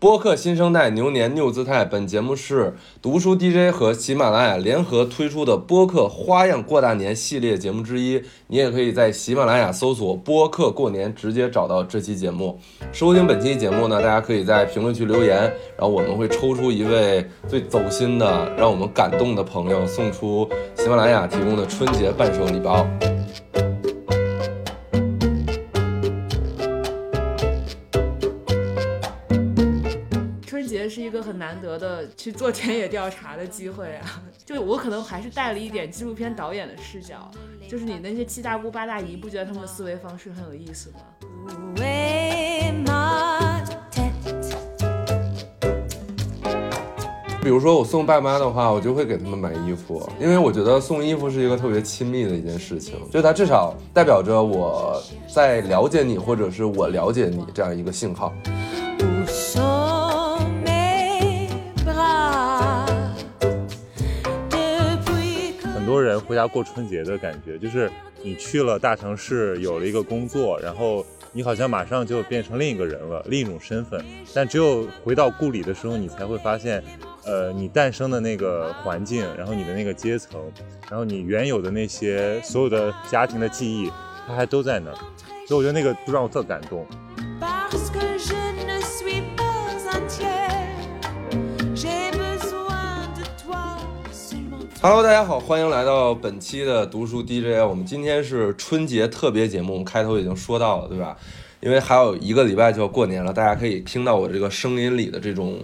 播客新生代牛年 new 姿态，本节目是读书 DJ 和喜马拉雅联合推出的播客花样过大年系列节目之一。你也可以在喜马拉雅搜索“播客过年”，直接找到这期节目。收听本期节目呢，大家可以在评论区留言，然后我们会抽出一位最走心的、让我们感动的朋友，送出喜马拉雅提供的春节伴手礼包。难得的去做田野调查的机会啊！就我可能还是带了一点纪录片导演的视角，就是你那些七大姑八大姨，不觉得他们的思维方式很有意思吗？比如说我送爸妈的话，我就会给他们买衣服，因为我觉得送衣服是一个特别亲密的一件事情，就它至少代表着我在了解你，或者是我了解你这样一个信号。多人回家过春节的感觉，就是你去了大城市，有了一个工作，然后你好像马上就变成另一个人了，另一种身份。但只有回到故里的时候，你才会发现，呃，你诞生的那个环境，然后你的那个阶层，然后你原有的那些所有的家庭的记忆，它还都在那儿。所以我觉得那个就让我特感动。Hello，大家好，欢迎来到本期的读书 DJ。我们今天是春节特别节目，我们开头已经说到了，对吧？因为还有一个礼拜就要过年了，大家可以听到我这个声音里的这种、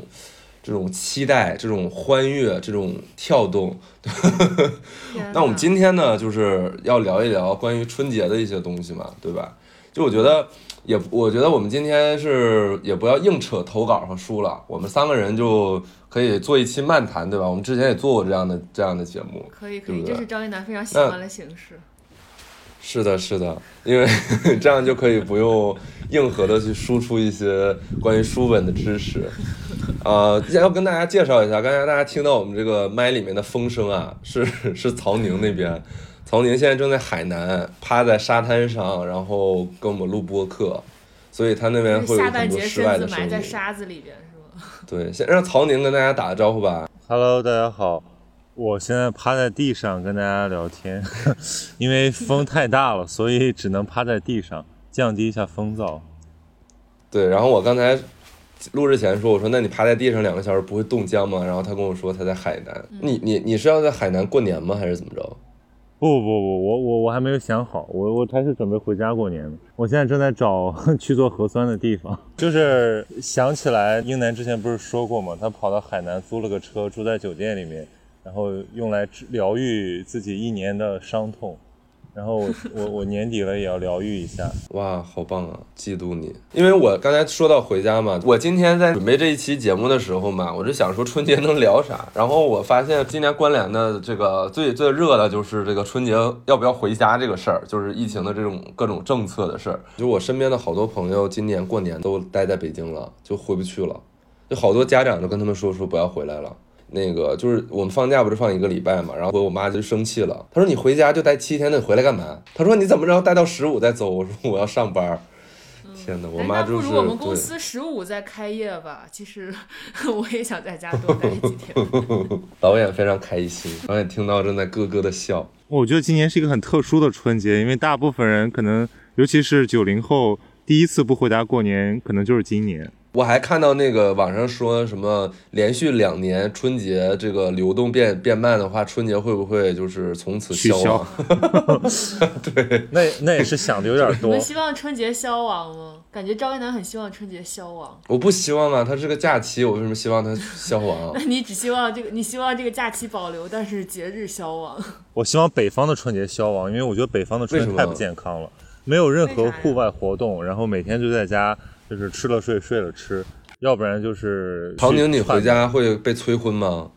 这种期待、这种欢悦、这种跳动。那我们今天呢，就是要聊一聊关于春节的一些东西嘛，对吧？就我觉得。也我觉得我们今天是也不要硬扯投稿和书了，我们三个人就可以做一期漫谈，对吧？我们之前也做过这样的这样的节目，可以可以，这是张一楠非常喜欢的形式。是的，是的，因为这样就可以不用硬核的去输出一些关于书本的知识。呃，先要跟大家介绍一下，刚才大家听到我们这个麦里面的风声啊，是 是曹宁那边。曹宁现在正在海南，趴在沙滩上，然后跟我们录播客，所以他那边会有很多室外的声音。埋在沙子里边？对，先让曹宁跟大家打个招呼吧。Hello，大家好，我现在趴在地上跟大家聊天，因为风太大了，所以只能趴在地上降低一下风噪。对，然后我刚才录之前说，我说那你趴在地上两个小时不会冻僵吗？然后他跟我说他在海南。你你你是要在海南过年吗？还是怎么着？不不不，我我我还没有想好，我我还是准备回家过年的。我现在正在找 去做核酸的地方，就是想起来英南之前不是说过吗？他跑到海南租了个车，住在酒店里面，然后用来治疗愈自己一年的伤痛。然后我我我年底了也要疗愈一下，哇，好棒啊！嫉妒你，因为我刚才说到回家嘛，我今天在准备这一期节目的时候嘛，我就想说春节能聊啥，然后我发现今年关联的这个最最热的就是这个春节要不要回家这个事儿，就是疫情的这种各种政策的事儿。就我身边的好多朋友今年过年都待在北京了，就回不去了，就好多家长都跟他们说说不要回来了。那个就是我们放假不是放一个礼拜嘛，然后我妈就生气了，她说你回家就待七天，那你回来干嘛？她说你怎么着待到十五再走？我说我要上班。天哪，我妈就是。不如我们公司十五再开业吧。其实 我也想在家多待几天。导演非常开心，导演听到正在咯咯的笑。我觉得今年是一个很特殊的春节，因为大部分人可能，尤其是九零后，第一次不回家过年，可能就是今年。我还看到那个网上说什么连续两年春节这个流动变变慢的话，春节会不会就是从此消亡？对，那那也是想的有点多。你们希望春节消亡吗？感觉赵一楠很希望春节消亡。我不希望啊，它是个假期，我为什么希望它消亡？那 你只希望这个，你希望这个假期保留，但是节日消亡。我希望北方的春节消亡，因为我觉得北方的春节太不健康了，没有任何户外活动，然后每天就在家。就是吃了睡，睡了吃，要不然就是唐宁，你回家会被催婚吗？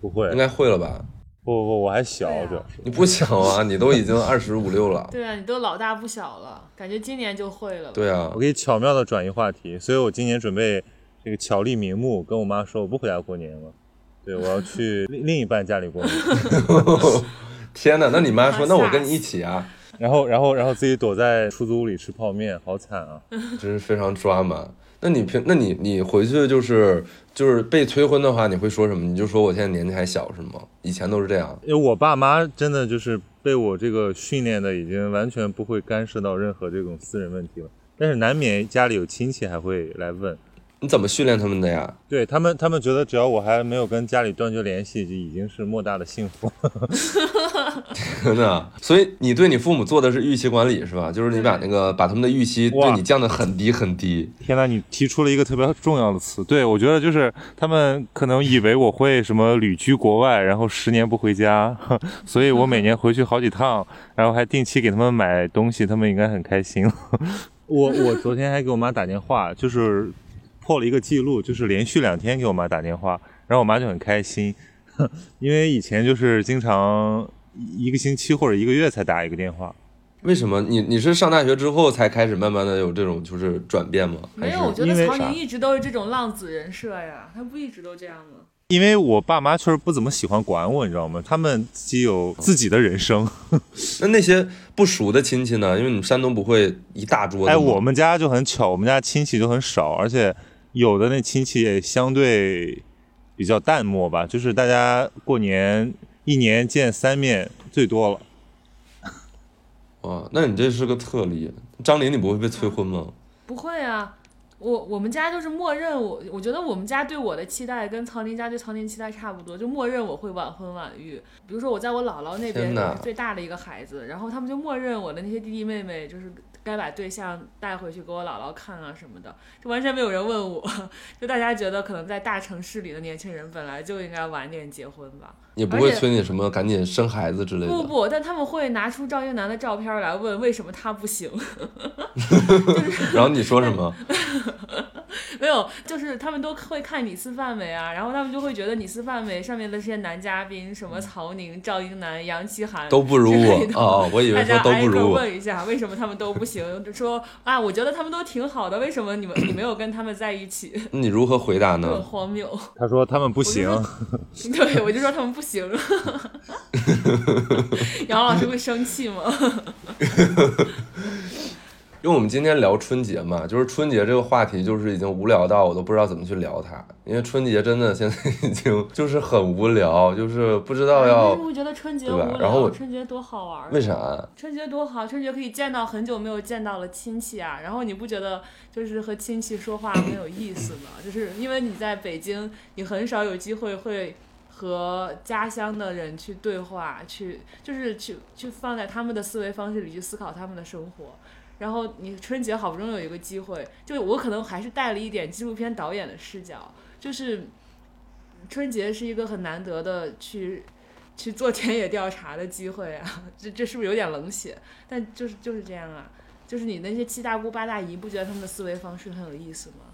不会，应该会了吧？不不不，我还小，主要是你不小啊，你都已经二十五六了。对啊，你都老大不小了，感觉今年就会了。对啊，我可以巧妙的转移话题，所以我今年准备这个巧立名目，跟我妈说我不回家过年了，对我要去 另另一半家里过年。天哪，那你妈说 那我跟你一起啊？然后，然后，然后自己躲在出租屋里吃泡面，好惨啊！真是非常抓马。那你平，那你你回去就是就是被催婚的话，你会说什么？你就说我现在年纪还小是吗？以前都是这样。因为我爸妈真的就是被我这个训练的，已经完全不会干涉到任何这种私人问题了。但是难免家里有亲戚还会来问，你怎么训练他们的呀？对他们，他们觉得只要我还没有跟家里断绝联系，就已经是莫大的幸福。真的，所以你对你父母做的是预期管理是吧？就是你把那个把他们的预期对你降得很低很低。天呐，你提出了一个特别重要的词，对我觉得就是他们可能以为我会什么旅居国外，然后十年不回家，所以我每年回去好几趟，然后还定期给他们买东西，他们应该很开心。我我昨天还给我妈打电话，就是破了一个记录，就是连续两天给我妈打电话，然后我妈就很开心，因为以前就是经常。一个星期或者一个月才打一个电话，为什么？你你是上大学之后才开始慢慢的有这种就是转变吗？没有，我觉得曹宁一直都是这种浪子人设呀，他不一直都这样吗？因为我爸妈确实不怎么喜欢管我，你知道吗？他们自己有自己的人生。那那些不熟的亲戚呢？因为你们山东不会一大桌。哎，我们家就很巧，我们家亲戚就很少，而且有的那亲戚也相对比较淡漠吧，就是大家过年。一年见三面最多了，哇，那你这是个特例。张琳，你不会被催婚吗？不会啊，我我们家就是默认我，我觉得我们家对我的期待跟曹宁家对曹宁期待差不多，就默认我会晚婚晚育。比如说我在我姥姥那边是最大的一个孩子，然后他们就默认我的那些弟弟妹妹就是。该把对象带回去给我姥姥看啊什么的，就完全没有人问我，就大家觉得可能在大城市里的年轻人本来就应该晚点结婚吧，也不会催你什么赶紧生孩子之类的。不不，但他们会拿出赵英男的照片来问为什么他不行，然后你说什么？没有，就是他们都会看《你撕范围》啊，然后他们就会觉得《你撕范围》上面的这些男嘉宾，什么曹宁、赵英男、杨奇涵都不如我哦，我以为说都不如我。问一下，为什么他们都不行？就说啊，我觉得他们都挺好的，为什么你们你没有跟他们在一起？你如何回答呢？很荒谬。他说他们不行。对，我就说他们不行。杨老师会生气吗？因为我们今天聊春节嘛，就是春节这个话题，就是已经无聊到我都不知道怎么去聊它。因为春节真的现在已经就是很无聊，就是不知道要。为什么觉得春节无聊？然后春节多好玩？为啥？春节多好，春节可以见到很久没有见到的亲戚啊。然后你不觉得就是和亲戚说话很有意思吗？就是因为你在北京，你很少有机会会和家乡的人去对话，去就是去去放在他们的思维方式里去思考他们的生活。然后你春节好不容易有一个机会，就我可能还是带了一点纪录片导演的视角，就是春节是一个很难得的去去做田野调查的机会啊，这这是不是有点冷血？但就是就是这样啊，就是你那些七大姑八大姨不觉得他们的思维方式很有意思吗？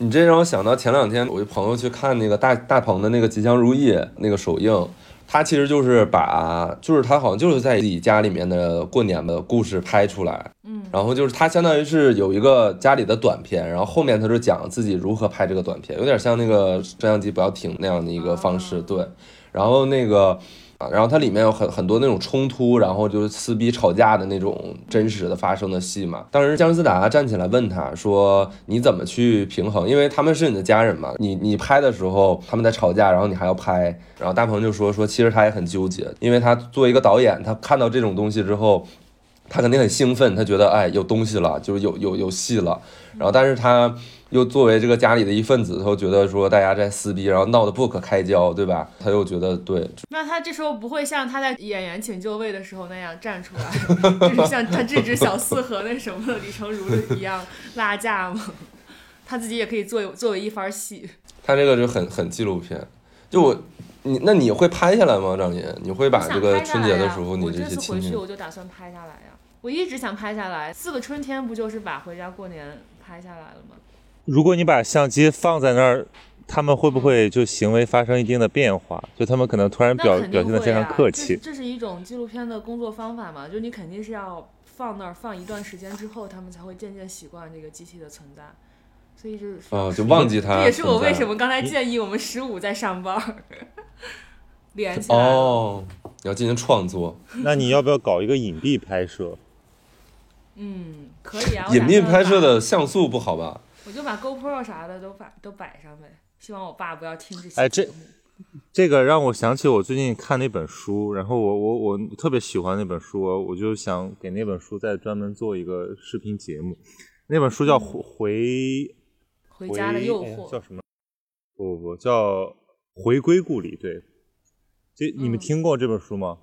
你这让我想到前两天我一朋友去看那个大大鹏的那个《吉祥如意》那个首映。他其实就是把，就是他好像就是在自己家里面的过年的故事拍出来，嗯，然后就是他相当于是有一个家里的短片，然后后面他就讲自己如何拍这个短片，有点像那个摄像机不要停那样的一个方式，对，然后那个。啊，然后它里面有很很多那种冲突，然后就是撕逼吵架的那种真实的发生的戏嘛。当时姜思达站起来问他说：“你怎么去平衡？因为他们是你的家人嘛。你你拍的时候他们在吵架，然后你还要拍。”然后大鹏就说：“说其实他也很纠结，因为他作为一个导演，他看到这种东西之后，他肯定很兴奋，他觉得哎有东西了，就是有有有戏了。然后但是他。”又作为这个家里的一份子，他又觉得说大家在撕逼，然后闹得不可开交，对吧？他又觉得对。那他这时候不会像他在演员请就位的时候那样站出来，就是像他这只小四和那什么的李成儒一样拉架吗？他自己也可以作作为一番戏。他这个就很很纪录片。就我，你那你会拍下来吗？张琳，你会把这个春节的时候你这些亲回去我就打算拍下来呀。我一直想拍下来，四个春天不就是把回家过年拍下来了吗？如果你把相机放在那儿，他们会不会就行为发生一定的变化？就他们可能突然表表现的非常客气。这是一种纪录片的工作方法嘛？就你肯定是要放那儿放一段时间之后，他们才会渐渐习惯这个机器的存在。所以就是哦，就忘记它。这也是我为什么刚才建议我们十五在上班，连起来。哦，要进行创作。那你要不要搞一个隐蔽拍摄？嗯，可以啊。隐蔽拍摄的像素不好吧？我就把 GoPro 啥的都摆都摆上呗，希望我爸不要听这些哎这些。这个让我想起我最近看那本书，然后我我我特别喜欢那本书，我就想给那本书再专门做一个视频节目。那本书叫《回回回家的诱惑，叫什么？不不不，叫《回归故里》。对，这你们嗯听过这本书吗？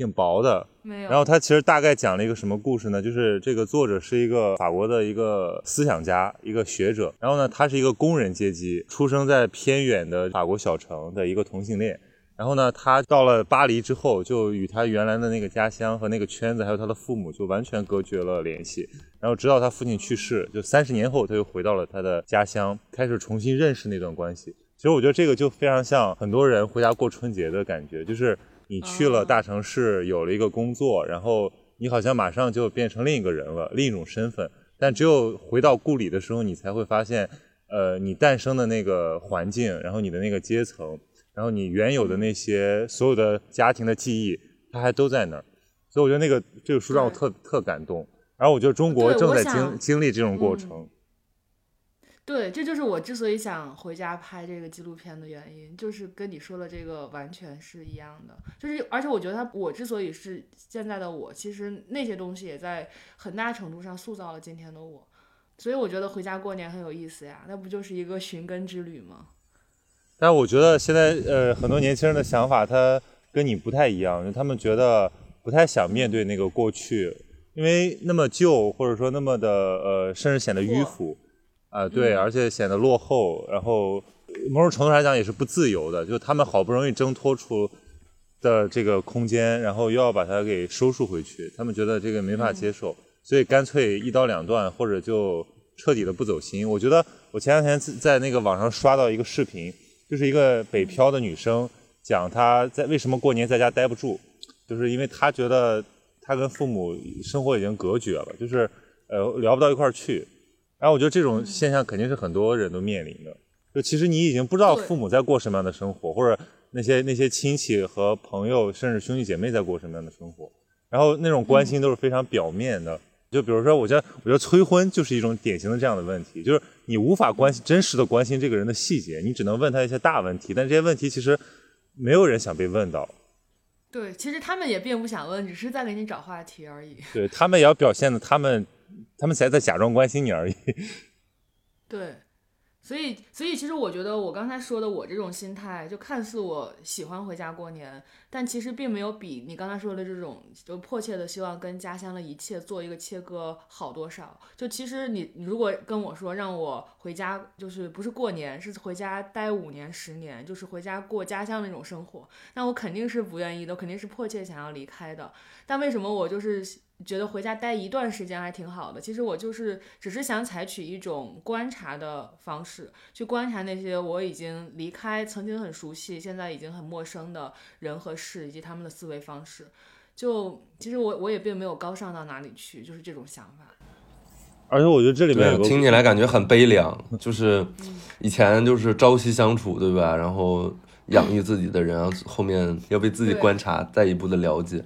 挺薄的，没有。然后他其实大概讲了一个什么故事呢？就是这个作者是一个法国的一个思想家，一个学者。然后呢，他是一个工人阶级，出生在偏远的法国小城的一个同性恋。然后呢，他到了巴黎之后，就与他原来的那个家乡和那个圈子，还有他的父母，就完全隔绝了联系。然后直到他父亲去世，就三十年后，他又回到了他的家乡，开始重新认识那段关系。其实我觉得这个就非常像很多人回家过春节的感觉，就是你去了哦大城市，有了一个工作，然后你好像马上就变成另一个人了，另一种身份。但只有回到故里的时候，你才会发现，呃，你诞生的那个环境，然后你的那个阶层，然后你原有的那些所有的家庭的记忆，它还都在那儿。所以我觉得那个这个书让我特特感动。然后我觉得中国正在经经历这种过嗯程。对，这就是我之所以想回家拍这个纪录片的原因，就是跟你说的这个完全是一样的。就是，而且我觉得他，我之所以是现在的我，其实那些东西也在很大程度上塑造了今天的我。所以我觉得回家过年很有意思呀，那不就是一个寻根之旅吗？但我觉得现在呃很多年轻人的想法，他跟你不太一样，就他们觉得不太想面对那个过去，因为那么旧，或者说那么的呃，甚至显得迂腐啊、对，嗯而且显得落后，然后呃某种程度上来讲也是不自由的，就他们好不容易挣脱出的这个空间，然后又要把它给收束回去，他们觉得这个没法接受，所以干脆一刀两断，或者就彻底的不走心。我觉得我前两天在在那个网上刷到一个视频，就是一个北漂的女生讲她在为什么过年在家待不住，就是因为她觉得她跟父母生活已经隔绝了，就是呃聊不到一块儿去。然后我觉得这种现象肯定是很多人都面临的。就其实你已经不知道父母在过什么样的生活，或者那些那些亲戚和朋友，甚至兄弟姐妹在过什么样的生活，然后那种关心都是非常表面的。就比如说，我觉得我觉得催婚就是一种典型的这样的问题，就是你无法关心真实的关心这个人的细节，你只能问他一些大问题，但这些问题其实没有人想被问到。对，其实他们也并不想问，只是在给你找话题而已。对他们也要表现的，他们他们才在假装关心你而已。对，所以所以其实我觉得我刚才说的我这种心态，就看似我喜欢回家过年，但其实并没有比你刚才说的这种就迫切的希望跟家乡的一切做一个切割好多少。就其实你你如果跟我说让我回家，就是不是过年，是回家待五年十年，就是回家过家乡那种生活，那我肯定是不愿意的，肯定是迫切想要离开的。但为什么我就是觉得回家待一段时间还挺好的？其实我就是只是想采取一种观察的方式，去观察那些我已经离开、曾经很熟悉、现在已经很陌生的人和事，以及他们的思维方式。就其实我我也并没有高尚到哪里去，就是这种想法。而且我觉得这里面听起来感觉很悲凉，就是以前就是朝夕相处，对吧？然后养育自己的人，然后后面要被自己观察，再一步的了解。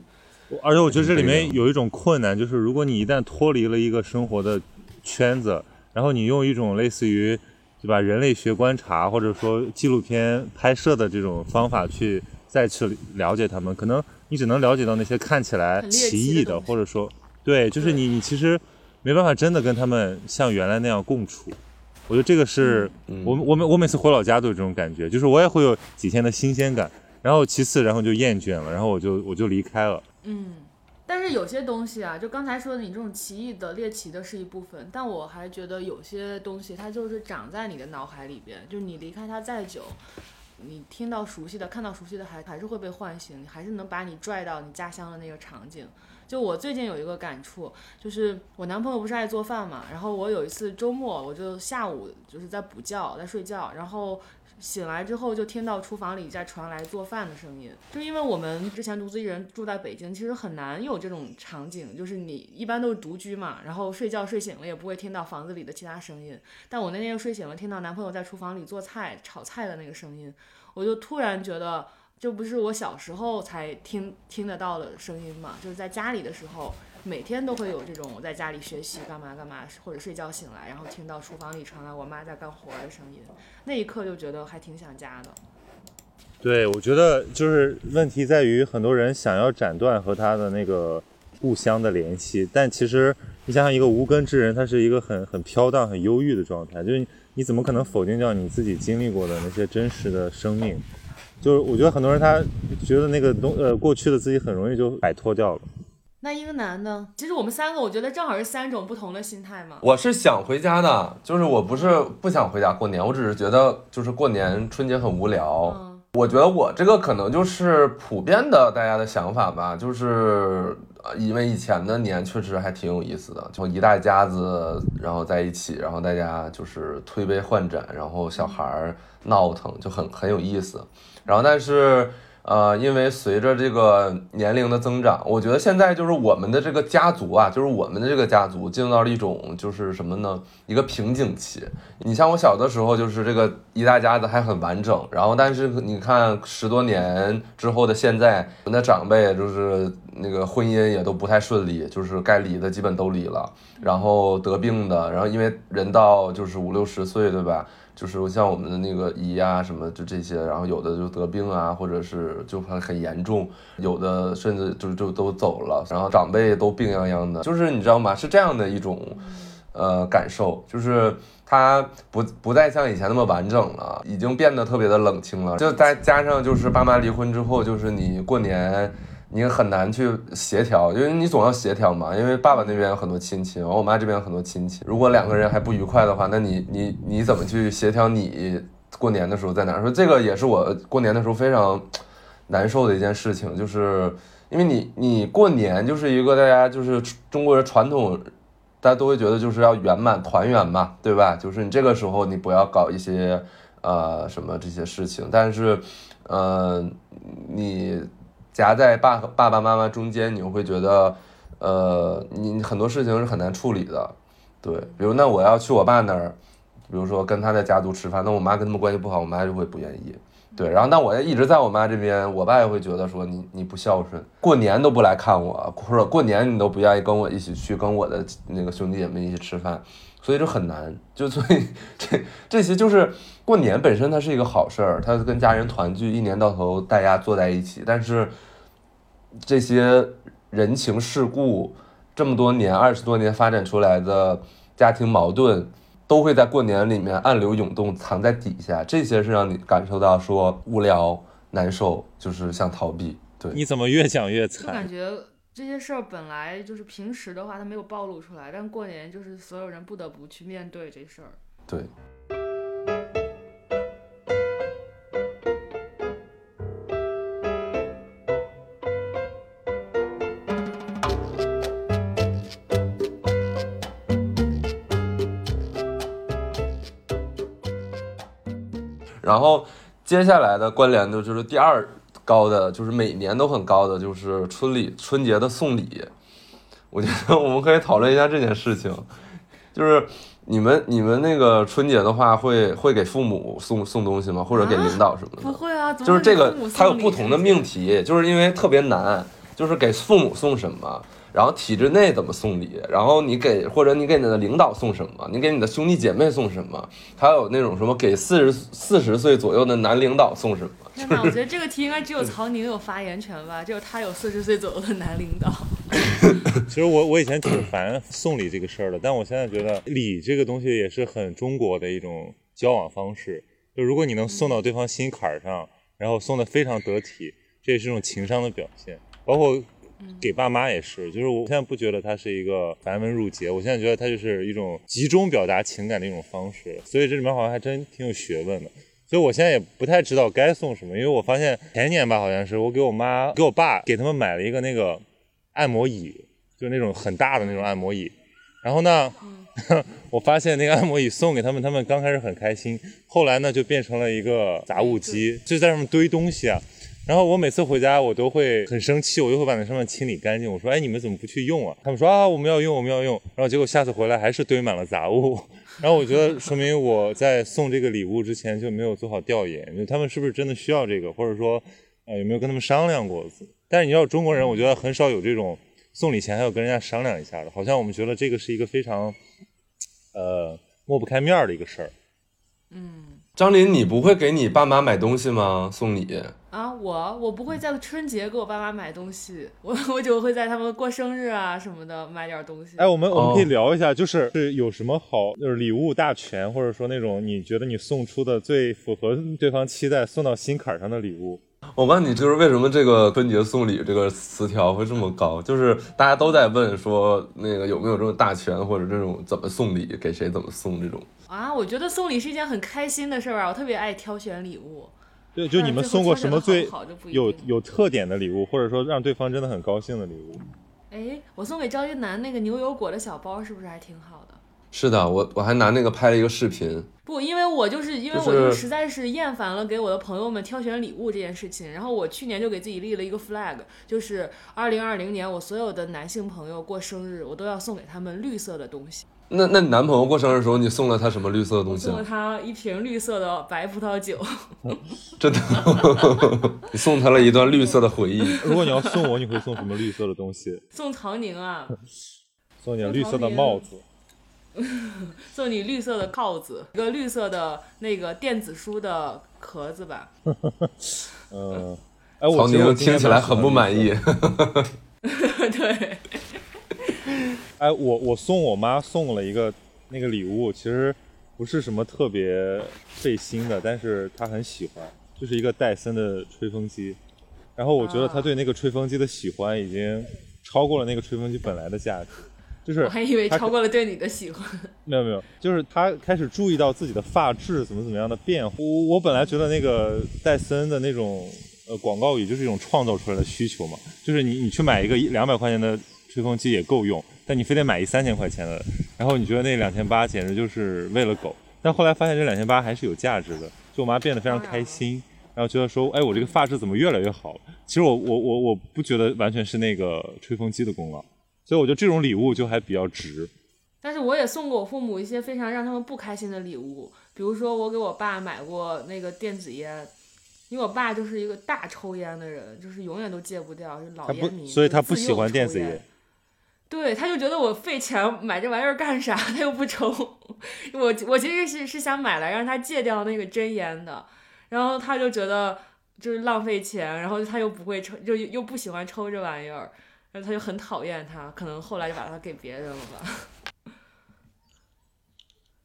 而且我觉得这里面有一种困难，就是如果你一旦脱离了一个生活的圈子，然后你用一种类似于对吧人类学观察或者说纪录片拍摄的这种方法去再去了解他们，可能你只能了解到那些看起来奇异的，的或者说对，就是你你其实没办法真的跟他们像原来那样共处。我觉得这个是、嗯我我每我每次回老家都有这种感觉，就是我也会有几天的新鲜感，然后其次然后就厌倦了，然后我就我就离开了。嗯，但是有些东西啊，就刚才说的，你这种奇异的、猎奇的是一部分，但我还觉得有些东西它就是长在你的脑海里边，就是你离开它再久，你听到熟悉的、看到熟悉的还还是会被唤醒，你还是能把你拽到你家乡的那个场景。就我最近有一个感触，就是我男朋友不是爱做饭嘛，然后我有一次周末我就下午就是在补觉，在睡觉，然后醒来之后就听到厨房里在传来做饭的声音，就因为我们之前独自一人住在北京，其实很难有这种场景，就是你一般都是独居嘛，然后睡觉睡醒了也不会听到房子里的其他声音，但我那天又睡醒了，听到男朋友在厨房里做菜炒菜的那个声音，我就突然觉得。这不是我小时候才听听得到的声音嘛？就是在家里的时候，每天都会有这种在家里学习干嘛干嘛，或者睡觉醒来，然后听到厨房里传来我妈在干活的声音，那一刻就觉得还挺想家的。对，我觉得就是问题在于很多人想要斩断和他的那个故乡的联系，但其实你想想，一个无根之人，他是一个很很飘荡、很忧郁的状态，就是你怎么可能否定掉你自己经历过的那些真实的生命？就是我觉得很多人他觉得那个东呃过去的自己很容易就摆脱掉了。那英男呢？其实我们三个，我觉得正好是三种不同的心态嘛。我是想回家的，就是我不是不想回家过年，我只是觉得就是过年春节很无聊。嗯，我觉得我这个可能就是普遍的大家的想法吧，就是呃因为以前的年确实还挺有意思的，就一大家子然后在一起，然后大家就是推杯换盏，然后小孩儿闹腾就很很有意思。然后但是呃，因为随着这个年龄的增长，我觉得现在就是我们的这个家族啊，就是我们的这个家族进入到了一种就是什么呢？一个瓶颈期。你像我小的时候，就是这个一大家子还很完整，然后但是你看十多年之后的现在，我们的长辈就是那个婚姻也都不太顺利，就是该离的基本都离了，然后得病的，然后因为人到就是五六十岁，对吧？就是像我们的那个姨啊什么就这些，然后有的就得病啊，或者是就很很严重，有的甚至就就都走了，然后长辈都病殃殃的，就是你知道吗？是这样的一种呃感受，就是它不不再像以前那么完整了，已经变得特别的冷清了。就再加上就是爸妈离婚之后，就是你过年。你很难去协调，因为你总要协调嘛。因为爸爸那边有很多亲戚，然后我妈这边有很多亲戚。如果两个人还不愉快的话，那你你你怎么去协调？你过年的时候在哪？说这个也是我过年的时候非常难受的一件事情，就是因为你你过年就是一个大家就是中国人传统，大家都会觉得就是要圆满团圆嘛，对吧？就是你这个时候你不要搞一些呃什么这些事情，但是呃你。夹在爸和爸爸妈妈中间，你会觉得，呃，你很多事情是很难处理的，对。比如那我要去我爸那儿，比如说跟他在家族吃饭，那我妈跟他们关系不好，我妈就会不愿意，对。然后那我要一直在我妈这边，我爸也会觉得说你你不孝顺，过年都不来看我，或者过年你都不愿意跟我一起去跟我的那个兄弟姐妹一起吃饭，所以就很难。就所以 这这些就是过年本身它是一个好事儿，它跟家人团聚，一年到头大家坐在一起，但是。这些人情世故，这么多年二十多年发展出来的家庭矛盾，都会在过年里面暗流涌动，藏在底下。这些是让你感受到说无聊、难受，就是想逃避。对，你怎么越讲越惨？我感觉这些事儿本来就是平时的话，它没有暴露出来，但过年就是所有人不得不去面对这事儿。对。然后接下来的关联的就是第二高的，就是每年都很高的，就是春礼春节的送礼。我觉得我们可以讨论一下这件事情，就是你们你们那个春节的话，会会给父母送送东西吗？或者给领导什么的？不会啊，就是这个它有不同的命题，就是因为特别难，就是给父母送什么。然后体制内怎么送礼？然后你给或者你给你的领导送什么？你给你的兄弟姐妹送什么？还有那种什么给四十四十岁左右的男领导送什么？天哪，我觉得这个题应该只有曹宁有发言权吧？只有他有四十岁左右的男领导。其实我我以前挺烦送礼这个事儿的，但我现在觉得礼这个东西也是很中国的一种交往方式。就如果你能送到对方心坎儿上，然后送的非常得体，这也是一种情商的表现，包括。给爸妈也是，就是我现在不觉得它是一个繁文缛节，我现在觉得它就是一种集中表达情感的一种方式，所以这里面好像还真挺有学问的。所以我现在也不太知道该送什么，因为我发现前年吧，好像是我给我妈、给我爸给他们买了一个那个按摩椅，就那种很大的那种按摩椅。然后呢，我发现那个按摩椅送给他们，他们刚开始很开心，后来呢就变成了一个杂物机，就在上面堆东西啊。然后我每次回家，我都会很生气，我就会把那上面清理干净。我说：“哎，你们怎么不去用啊？”他们说：“啊，我们要用，我们要用。”然后结果下次回来还是堆满了杂物。然后我觉得说明我在送这个礼物之前就没有做好调研，就他们是不是真的需要这个，或者说，呃，有没有跟他们商量过？但是你要中国人，我觉得很少有这种送礼前还要跟人家商量一下的，好像我们觉得这个是一个非常呃抹不开面儿的一个事儿。嗯张琳，你不会给你爸妈买东西吗？送礼？啊，我我不会在春节给我爸妈买东西，我我就会在他们过生日啊什么的买点东西。哎，我们我们可以哦聊一下，就是是有什么好，就是礼物大全，或者说那种你觉得你送出的最符合对方期待、送到心坎儿上的礼物。我问你，就是为什么这个春节送礼这个词条会这么高？就是大家都在问说，那个有没有这种大全或者这种怎么送礼，给谁怎么送这种。啊，我觉得送礼是一件很开心的事儿啊，我特别爱挑选礼物。对，就你们送过什么最有有特点的礼物，或者说让对方真的很高兴的礼物？哎，我送给赵一楠那个牛油果的小包是不是还挺好的？是的，我我还拿那个拍了一个视频。不，因为我就是因为就是我就实在是厌烦了给我的朋友们挑选礼物这件事情，然后我去年就给自己立了一个 flag，就是二零二零年我所有的男性朋友过生日，我都要送给他们绿色的东西。那那你男朋友过生日的时候，你送了他什么绿色的东西送了啊？他一瓶绿色的白葡萄酒，真的，你送他了一段绿色的回忆。如果你要送我，你会送什么绿色的东西？送唐宁啊，送你绿色的帽子。送你绿色的铐子，一个绿色的那个电子书的壳子吧。嗯，哎，我曹其实我宁听起来很不满意。对，哎，我我送我妈送了一个那个礼物，其实不是什么特别费心的，但是她很喜欢，就是一个戴森的吹风机。然后我觉得她啊对那个吹风机的喜欢已经超过了那个吹风机本来的价值，就是我还以为超过了对你的喜欢。没有没有，就是她开始注意到自己的发质怎么怎么样的变化。我我本来觉得那个戴森的那种呃广告语就是一种创造出来的需求嘛，就是你你去买一个一两百块钱的吹风机也够用，但你非得买一三千块钱的，然后你觉得那两千八简直就是喂了狗。但后来发现这两千八还是有价值的，就我妈变得非常开心，然后觉得说，哎，我这个发质怎么越来越好了？其实我我我我不觉得完全是那个吹风机的功劳，所以我觉得这种礼物就还比较值。但是我也送过我父母一些非常让他们不开心的礼物，比如说我给我爸买过那个电子烟，因为我爸就是一个大抽烟的人，就是永远都戒不掉，就是老不烟民，所以他不喜欢电子烟。对，他就觉得我费钱买这玩意儿干啥？他又不抽。我我其实是是想买来让他戒掉那个真烟的，然后他就觉得就是浪费钱，然后他又不会抽，就又不喜欢抽这玩意儿，然后他就很讨厌他，可能后来就把它给别人了吧。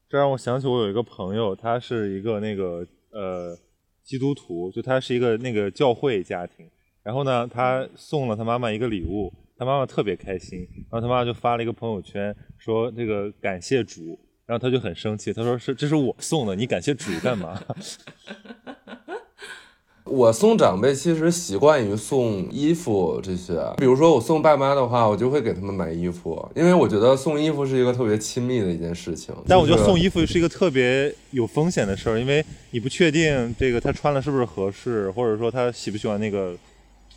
这让我想起我有一个朋友，他是一个那个呃基督徒，就他是一个那个教会家庭。然后呢，他送了他妈妈一个礼物，他妈妈特别开心，然后他妈妈就发了一个朋友圈说这个感谢主，然后他就很生气，他说是这是我送的，你感谢主干嘛？我送长辈其实习惯于送衣服这些，比如说我送爸妈的话，我就会给他们买衣服，因为我觉得送衣服是一个特别亲密的一件事情。但我觉得送衣服是一个特别有风险的事儿，因为你不确定这个他穿了是不是合适，或者说他喜不喜欢那个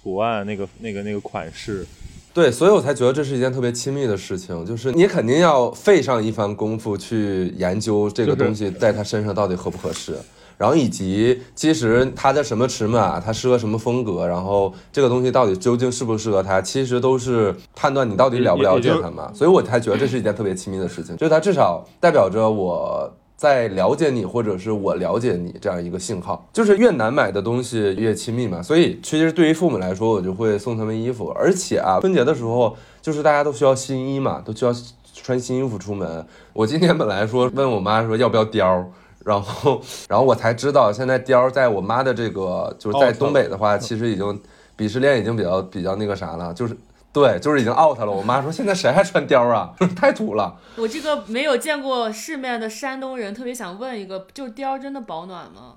图案、那个那个那个款式。对，所以我才觉得这是一件特别亲密的事情，就是你肯定要费上一番功夫去研究这个东西在他身上到底合不合适，然后以及其实它的什么尺码，它适合什么风格，然后这个东西到底究竟适不适合他，其实都是判断你到底了不了解他嘛。所以我才觉得这是一件特别亲密的事情，就是它至少代表着我。在了解你，或者是我了解你这样一个信号，就是越难买的东西越亲密嘛。所以其实对于父母来说，我就会送他们衣服，而且啊，春节的时候就是大家都需要新衣嘛，都需要穿新衣服出门。我今天本来说问我妈说要不要貂，然后然后我才知道现在貂在我妈的这个就是在东北的话，其实已经鄙视链已经比较比较那个啥了，就是对，就是已经 out 了。我妈说现在谁还穿貂儿啊，就 是太土了。我这个没有见过世面的山东人，特别想问一个，就是貂儿真的保暖吗？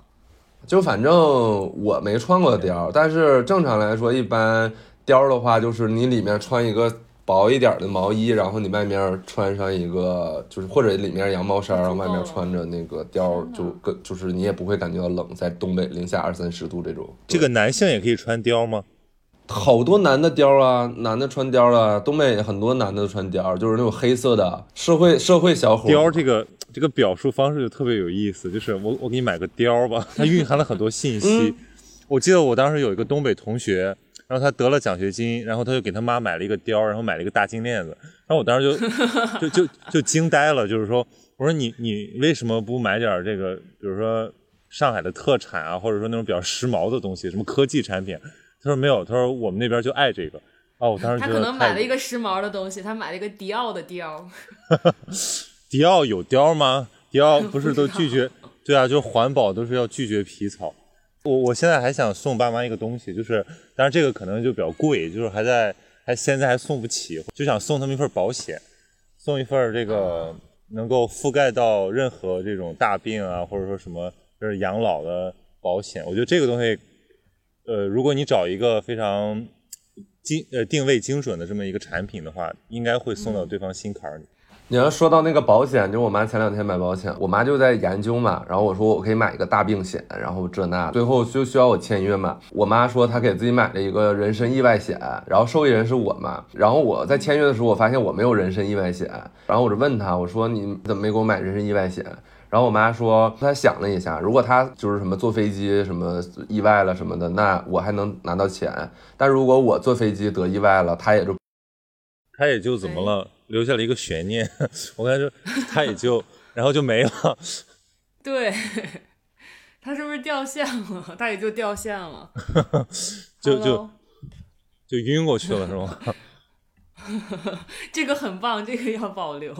就反正我没穿过貂儿，但是正常来说，一般貂儿的话，就是你里面穿一个薄一点儿的毛衣，然后你外面穿上一个，就是或者里面羊毛衫，然后外面穿着那个貂儿，就跟就是你也不会感觉到冷，在东北零下二三十度这种。这个男性也可以穿貂吗？好多男的貂啊，男的穿貂儿啊，东北很多男的穿貂，就是那种黑色的社会社会小伙。貂这个这个表述方式就特别有意思，就是我我给你买个貂吧，它蕴含了很多信息。我记得我当时有一个东北同学，然后他得了奖学金，然后他就给他妈买了一个貂，然后买了一个大金链子，然后我当时就 就就就惊呆了，就是说，我说你你为什么不买点这个，比如说上海的特产啊，或者说那种比较时髦的东西，什么科技产品？他说没有，他说我们那边就爱这个。哦，我当时他可能买了一个时髦的东西，他买了一个迪奥的貂。迪奥有貂吗？迪奥不是都拒绝？对啊，就是环保都是要拒绝皮草。我我现在还想送爸妈一个东西，就是，但是这个可能就比较贵，就是还在还现在还送不起，就想送他们一份保险，送一份这个能够覆盖到任何这种大病啊，或者说什么就是养老的保险。我觉得这个东西，呃，如果你找一个非常精呃定位精准的这么一个产品的话，应该会送到对方心坎里。你要说到那个保险，就我妈前两天买保险，我妈就在研究嘛，然后我说我可以买一个大病险，然后这那，最后就需要我签约嘛。我妈说她给自己买了一个人身意外险，然后受益人是我嘛。然后我在签约的时候，我发现我没有人身意外险，然后我就问她，我说你怎么没给我买人身意外险？然后我妈说她想了一下，如果她就是什么坐飞机什么意外了什么的，那我还能拿到钱，但如果我坐飞机得意外了，她也就，她也就怎么了？留下了一个悬念，我跟他说，他也就，然后就没了。对，她是不是掉线了？她也就掉线了，就就就晕过去了，是吗？这个很棒，这个要保留。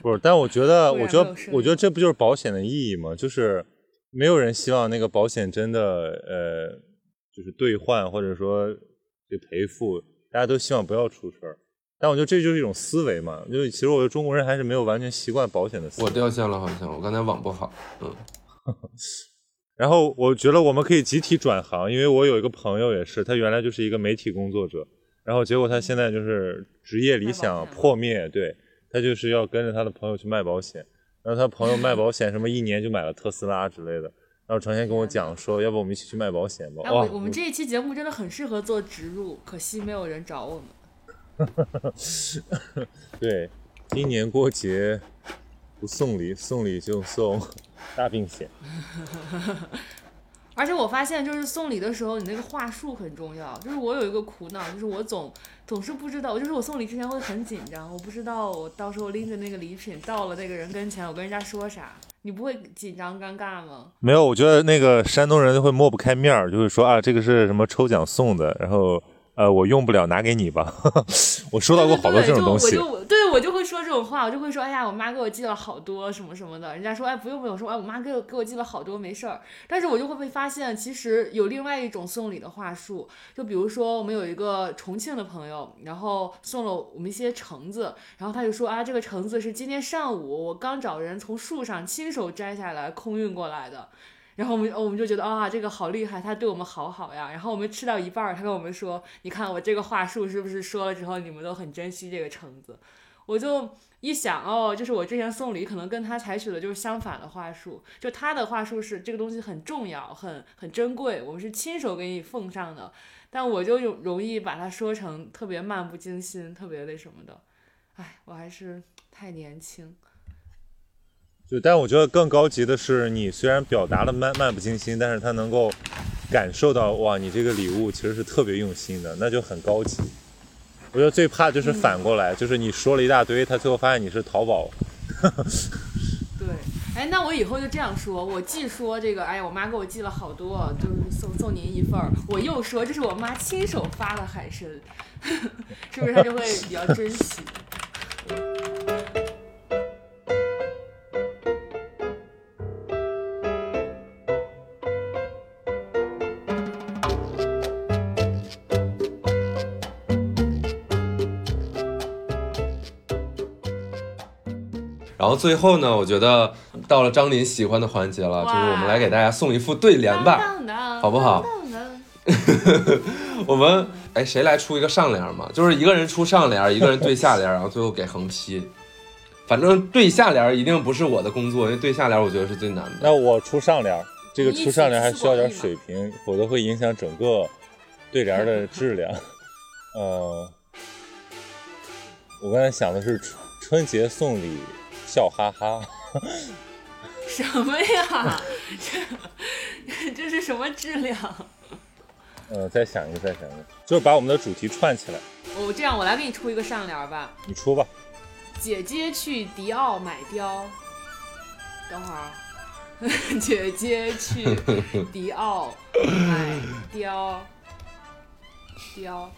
不是，但我觉得，我觉得，我觉得这不就是保险的意义吗？就是没有人希望那个保险真的，呃，就是兑换或者说这赔付，大家都希望不要出事儿。但我觉得这就是一种思维嘛，因为其实我觉得中国人还是没有完全习惯保险的思维。我掉线了，好像我刚才网不好，嗯。然后我觉得我们可以集体转行，因为我有一个朋友也是，他原来就是一个媒体工作者，然后结果他现在就是职业理想破灭，对他就是要跟着他的朋友去卖保险，然后他朋友卖保险什么一年就买了特斯拉之类的，然后成天跟我讲说，要不我们一起去卖保险吧？哇，我们这一期节目真的很适合做植入，可惜没有人找我们。对，今年过节不送礼，送礼就送 大病险。而且我发现，就是送礼的时候，你那个话术很重要。就是我有一个苦恼，就是我总总是不知道，就是我送礼之前会很紧张，我不知道我到时候拎着那个礼品到了那个人跟前，我跟人家说啥。你不会紧张尴尬吗？没有，我觉得那个山东人就会抹不开面儿，就会说啊，这个是什么抽奖送的，然后。呃，我用不了，拿给你吧。我收到过好多这种东西。对，我就对我就会说这种话，我就会说，哎呀，我妈给我寄了好多什么什么的。人家说，哎，不用不用，说，哎，我妈给我给我寄了好多，没事儿。但是我就会被发现，其实有另外一种送礼的话术。就比如说，我们有一个重庆的朋友，然后送了我们一些橙子，然后他就说，啊，这个橙子是今天上午我刚找人从树上亲手摘下来空运过来的。然后我们我们就觉得啊，这个好厉害，他对我们好好呀。然后我们吃到一半儿，他跟我们说：“你看我这个话术是不是说了之后，你们都很珍惜这个橙子？”我就一想，哦，就是我之前送礼可能跟他采取的就是相反的话术。就他的话术是这个东西很重要、很很珍贵，我们是亲手给你奉上的。但我就容容易把它说成特别漫不经心、特别那什么的。哎，我还是太年轻。就，但我觉得更高级的是，你虽然表达了漫漫不经心，但是他能够感受到，哇，你这个礼物其实是特别用心的，那就很高级。我觉得最怕就是反过来，就是你说了一大堆，他最后发现你是淘宝。对，哎，那我以后就这样说，我既说这个，哎呀，我妈给我寄了好多，就是送送您一份儿，我又说这是我妈亲手发的海参，是不是他就会比较珍惜？然后最后呢，我觉得到了张琳喜欢的环节了，就是我们来给大家送一副对联吧，好不好？我们哎，谁来出一个上联嘛？就是一个人出上联，一个人对下联，然后最后给横批。反正对下联一定不是我的工作，因为对下联我觉得是最难的。那我出上联，这个出上联还需要点水平，否则会影响整个对联的质量。呃，我刚才想的是春节送礼。笑哈哈，什么呀？这 这是什么质量？呃，再想一个，再想一个，就是把我们的主题串起来。我这样，我来给你出一个上联吧。你出吧。姐姐去迪奥买貂，等会儿啊。姐姐去迪奥买貂，貂，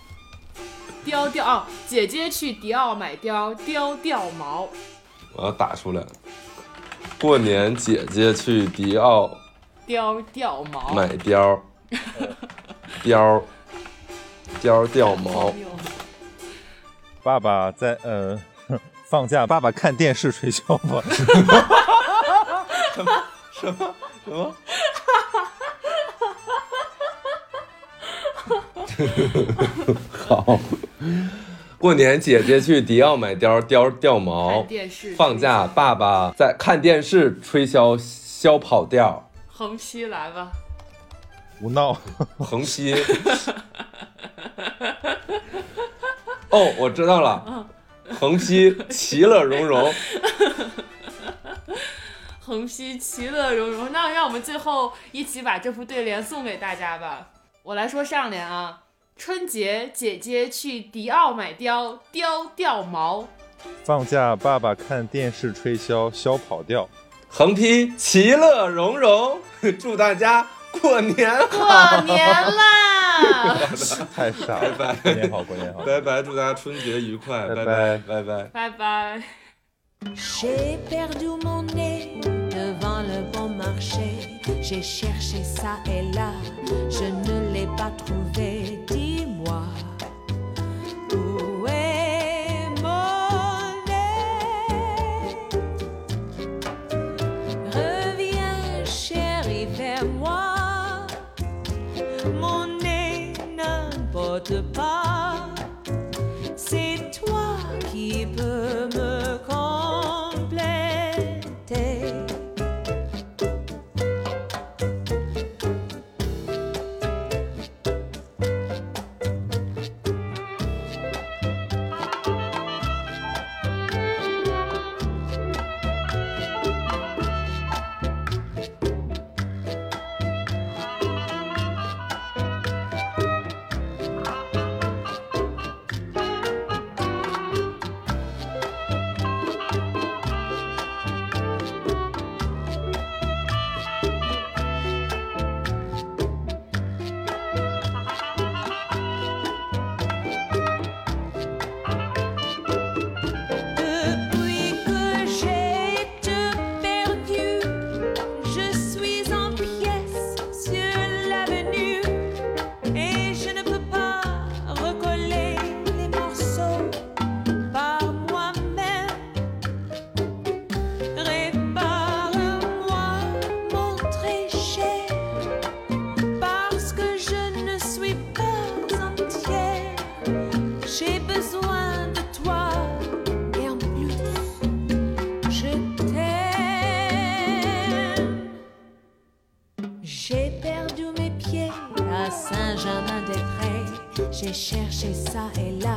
貂貂哦。姐姐去迪奥买貂，貂掉毛。我要打出来。过年姐姐去迪奥，貂掉毛。买貂，貂，貂掉毛。爸爸在呃放假，爸爸看电视吹箫吗？什么什么什么？好，过年姐姐去迪奥买貂，貂掉毛。放假爸爸在看电视吹箫，箫跑调。横批来吧。胡闹。横批。哦，我知道了。横批其乐融融。横批其乐融融，那让我们最后一起把这副对联送给大家吧。我来说上联啊，春节姐姐去迪奥买貂，貂掉毛。放假爸爸看电视吹箫，箫跑调。横批其乐融融，祝大家过年好。过年啦！太傻了，拜拜，过年好，过年好，拜拜，祝大家春节愉快，拜拜，拜拜，拜拜。devant le bon marché. J'ai cherché ça et là, je ne l'ai pas trouvé. apart. chercher ça et là.